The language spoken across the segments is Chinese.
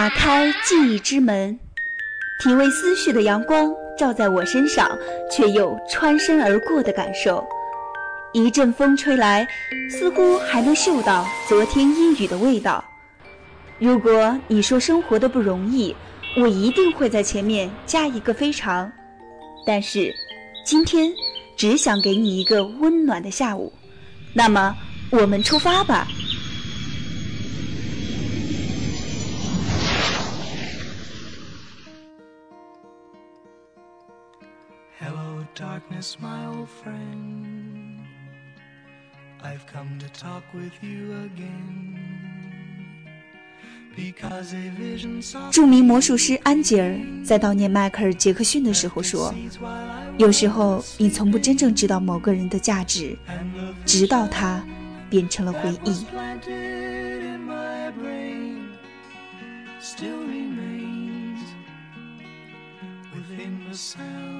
打开记忆之门，体味思绪的阳光照在我身上，却又穿身而过的感受。一阵风吹来，似乎还能嗅到昨天阴雨的味道。如果你说生活的不容易，我一定会在前面加一个非常。但是，今天只想给你一个温暖的下午。那么，我们出发吧。Darkness, my old friend. I've come to talk with you again. Because a vision saw 著名魔术师安吉尔在悼念迈克尔·杰克逊的时候说：“有时候，你从不真正知道某个人的价值，直到他变成了回忆。still remains within the sound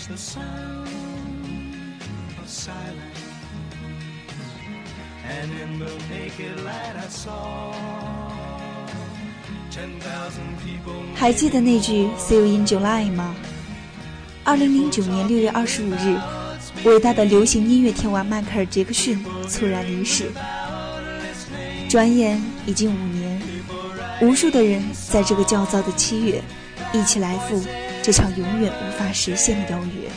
silence. 还记得那句 see you in july 吗？二零零九年六月二十五日伟大的流行音乐天王迈克尔杰克逊猝然离世。转眼已经五年无数的人在这个焦躁的七月一起来赴这场永远无法实现的邀约。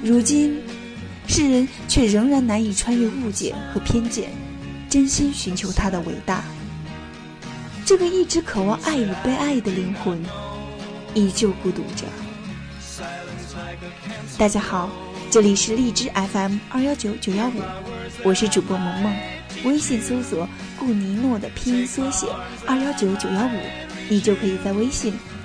如今，世人却仍然难以穿越误解和偏见，真心寻求他的伟大。这个一直渴望爱与被爱的灵魂，依旧孤独着。大家好，这里是荔枝 FM 二幺九九幺五，我是主播萌萌。微信搜索“顾尼诺”的拼音缩写二幺九九幺五，你就可以在微信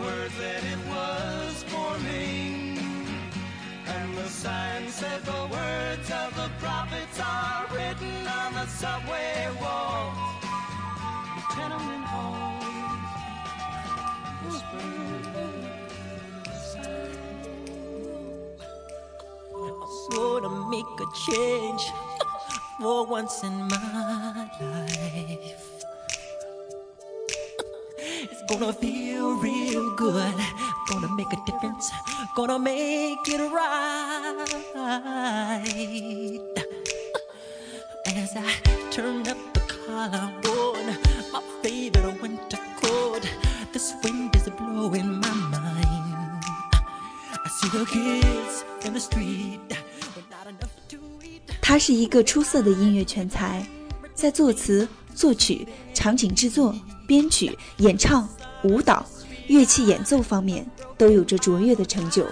words that it was forming. And the sign said the words of the prophets are written on the subway walls, the tenement halls, gonna make a change for once in my gonna feel real good. Gonna make a difference. Gonna make it right. As I turn up the collar on my favorite winter coat, this wind is blowing my mind. I see the kids in the street with not enough to eat. 他是一个出色的音乐全才，在作词、作曲、场景制作、编曲、演唱、 舞蹈、乐器演奏方面都有着卓越的成就。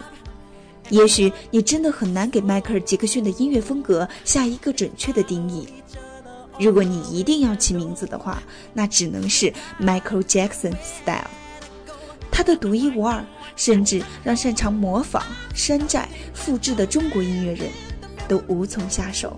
也许你真的很难给迈克尔·杰克逊的音乐风格下一个准确的定义。如果你一定要起名字的话，那只能是 Michael Jackson Style。他的独一无二，甚至让擅长模仿、山寨、复制的中国音乐人都无从下手。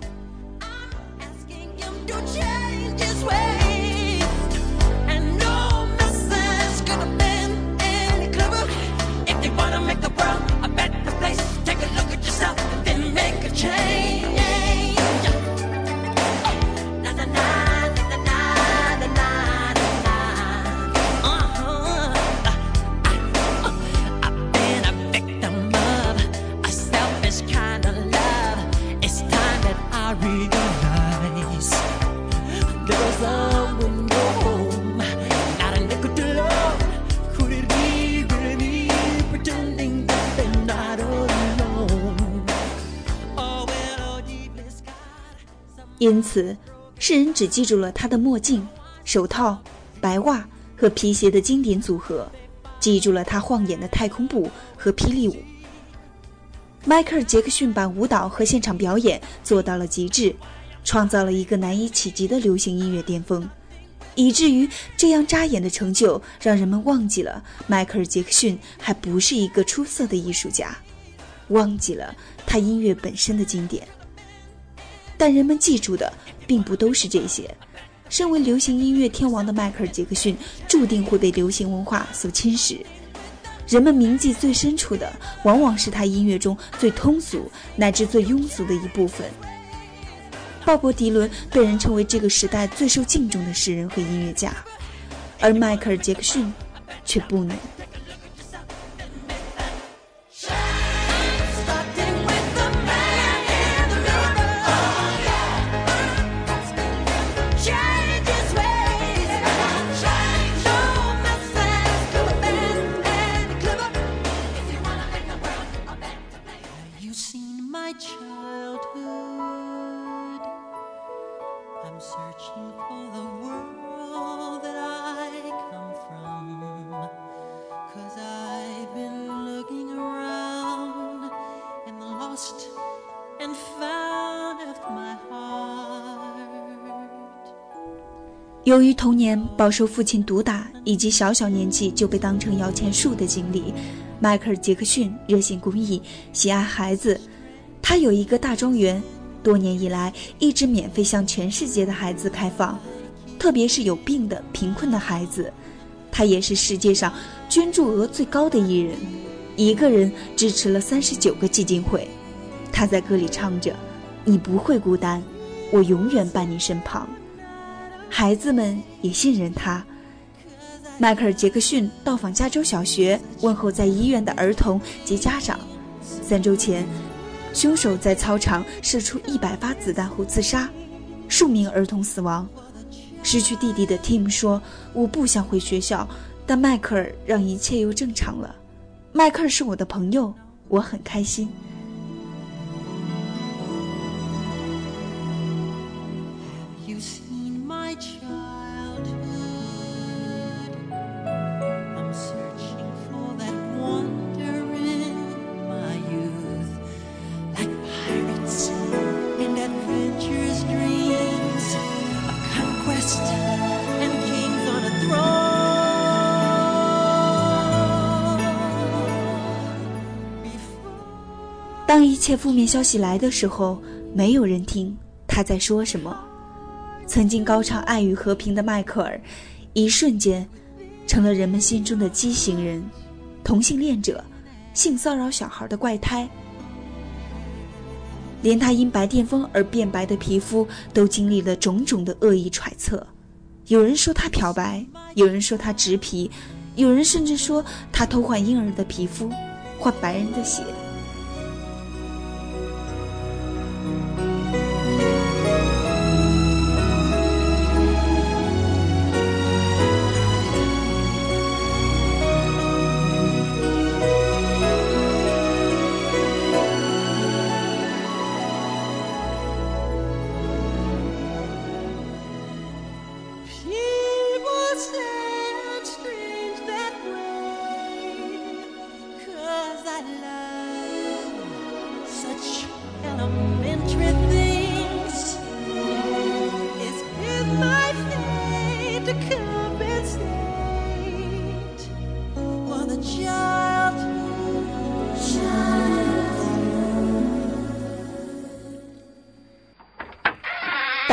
因此世人只记住了他的墨镜手套白袜和皮鞋的经典组合记住了他晃眼的太空步和霹雳舞。迈克尔·杰克逊把舞蹈和现场表演做到了极致，创造了一个难以企及的流行音乐巅峰，以至于这样扎眼的成就让人们忘记了迈克尔·杰克逊还不是一个出色的艺术家，忘记了他音乐本身的经典。但人们记住的并不都是这些。身为流行音乐天王的迈克尔·杰克逊，注定会被流行文化所侵蚀。人们铭记最深处的，往往是他音乐中最通俗乃至最庸俗的一部分。鲍勃·迪伦被人称为这个时代最受敬重的诗人和音乐家，而迈克尔·杰克逊却不能。由于童年饱受父亲毒打，以及小小年纪就被当成摇钱树的经历，迈克尔·杰克逊热心公益，喜爱孩子。他有一个大庄园，多年以来一直免费向全世界的孩子开放，特别是有病的、贫困的孩子。他也是世界上捐助额最高的艺人，一个人支持了三十九个基金会。他在歌里唱着：“你不会孤单，我永远伴你身旁。”孩子们也信任他。迈克尔·杰克逊到访加州小学，问候在医院的儿童及家长。三周前，凶手在操场射出一百发子弹后自杀，数名儿童死亡。失去弟弟的 Tim 说：“我不想回学校，但迈克尔让一切又正常了。迈克尔是我的朋友，我很开心。”当一切负面消息来的时候，没有人听他在说什么。曾经高唱爱与和平的迈克尔，一瞬间成了人们心中的畸形人、同性恋者、性骚扰小孩的怪胎。连他因白癜风而变白的皮肤，都经历了种种的恶意揣测。有人说他漂白，有人说他植皮，有人甚至说他偷换婴儿的皮肤，换白人的血。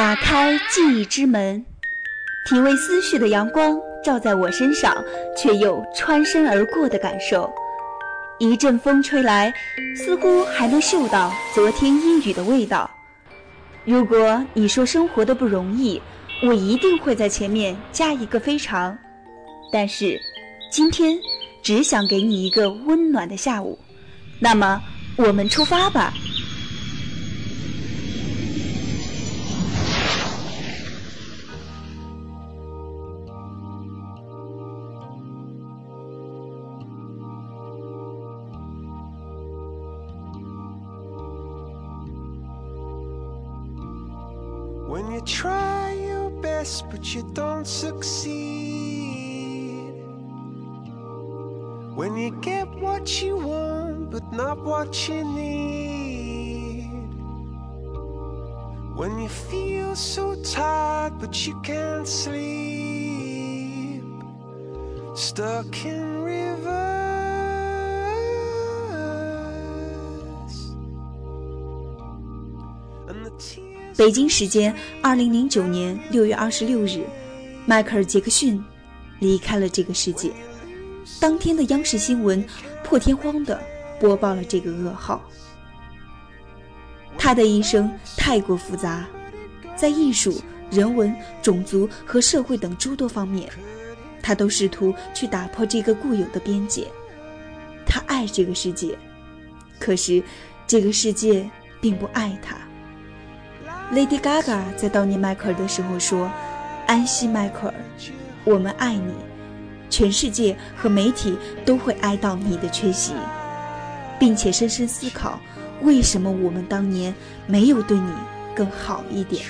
打开记忆之门，体味思绪的阳光照在我身上，却又穿身而过的感受。一阵风吹来，似乎还能嗅到昨天阴雨的味道。如果你说生活的不容易，我一定会在前面加一个非常。但是，今天只想给你一个温暖的下午。那么，我们出发吧。You don't succeed. When you get what you want but not what you need. When you feel so tired but you can't sleep. Stuck in reverse. 北京时间二零零九年六月二十六日，迈克尔·杰克逊离开了这个世界。当天的央视新闻破天荒地播报了这个噩耗。他的一生太过复杂，在艺术、人文、种族和社会等诸多方面，他都试图去打破这个固有的边界。他爱这个世界，可是这个世界并不爱他。Lady Gaga 在悼念迈克尔的时候说：“安息，迈克尔，我们爱你，全世界和媒体都会哀悼你的缺席，并且深深思考，为什么我们当年没有对你更好一点。”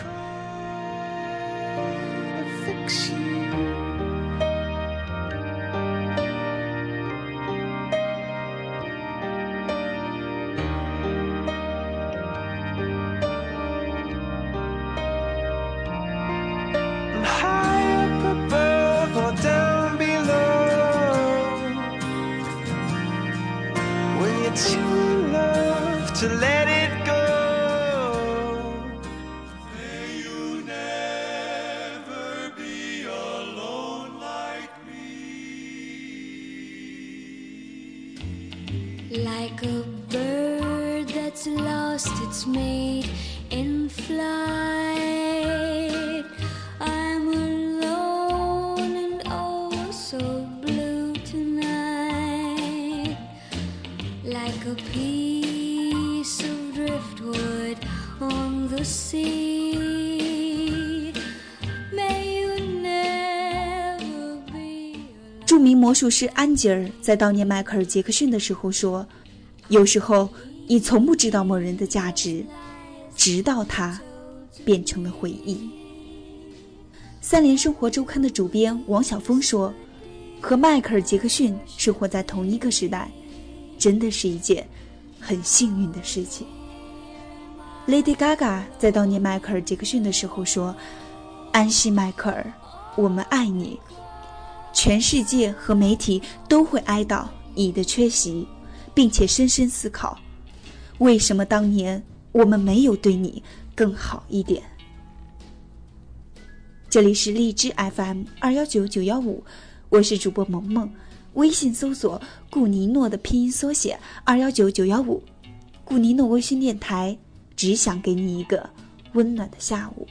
To let it go. May you never be alone like me. Like a bird that's lost its mate in flight. I'm alone and oh blue tonight. Like a piece 著名魔术师安吉尔在悼念迈克尔·杰克逊的时候说：“有时候你从不知道某人的价值，直到他变成了回忆。”三联生活周刊的主编王晓峰说：“和迈克尔·杰克逊生活在同一个时代，真的是一件很幸运的事情。”Lady Gaga 在悼念迈克尔·杰克逊的时候说：“安息，迈克尔，我们爱你。”全世界和媒体都会哀悼你的缺席，并且深深思考，为什么当年我们没有对你更好一点。这里是荔枝 FM 二幺九九幺五，我是主播萌萌，微信搜索“顾尼诺”的拼音缩写二幺九九幺五，顾尼诺微信电台，只想给你一个温暖的下午。